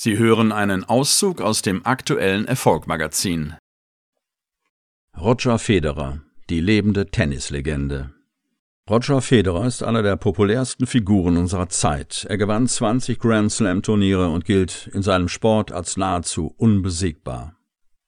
Sie hören einen Auszug aus dem aktuellen Erfolgmagazin. Roger Federer, die lebende Tennislegende. Roger Federer ist einer der populärsten Figuren unserer Zeit. Er gewann 20 Grand Slam Turniere und gilt in seinem Sport als nahezu unbesiegbar.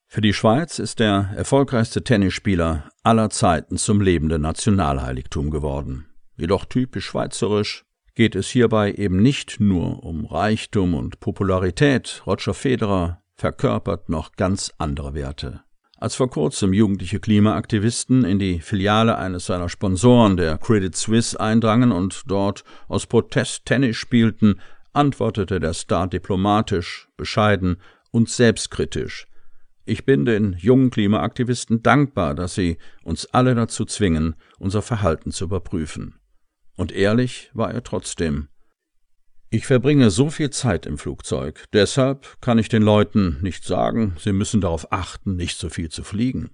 Für die Schweiz ist der erfolgreichste Tennisspieler aller Zeiten zum lebenden Nationalheiligtum geworden. Jedoch typisch schweizerisch geht es hierbei eben nicht nur um Reichtum und Popularität. Roger Federer verkörpert noch ganz andere Werte. Als vor kurzem jugendliche Klimaaktivisten in die Filiale eines seiner Sponsoren, der Credit Suisse, eindrangen und dort aus Protest Tennis spielten, antwortete der Star diplomatisch, bescheiden und selbstkritisch. Ich bin den jungen Klimaaktivisten dankbar, dass sie uns alle dazu zwingen, unser Verhalten zu überprüfen. Und ehrlich war er trotzdem. Ich verbringe so viel Zeit im Flugzeug, deshalb kann ich den Leuten nicht sagen, sie müssen darauf achten, nicht so viel zu fliegen.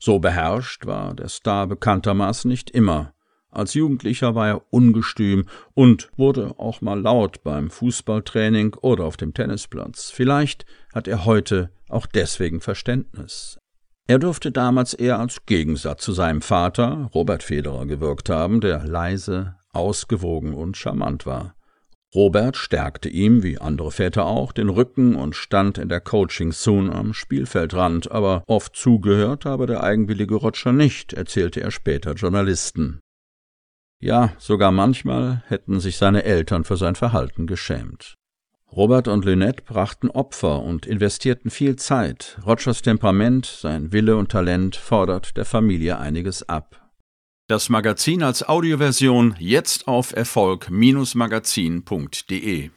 So beherrscht war der Star bekanntermaßen nicht immer. Als Jugendlicher war er ungestüm und wurde auch mal laut beim Fußballtraining oder auf dem Tennisplatz. Vielleicht hat er heute auch deswegen Verständnis. Er dürfte damals eher als Gegensatz zu seinem Vater, Robert Federer, gewirkt haben, der leise, ausgewogen und charmant war. Robert stärkte ihm, wie andere Väter auch, den Rücken und stand in der Coaching-Zone am Spielfeldrand, aber oft zugehört habe der eigenwillige Roger nicht, erzählte er später Journalisten. Ja, sogar manchmal hätten sich seine Eltern für sein Verhalten geschämt. Robert und Lynette brachten Opfer und investierten viel Zeit. Rogers Temperament, sein Wille und Talent fordert der Familie einiges ab. Das Magazin als Audioversion jetzt auf Erfolg-magazin.de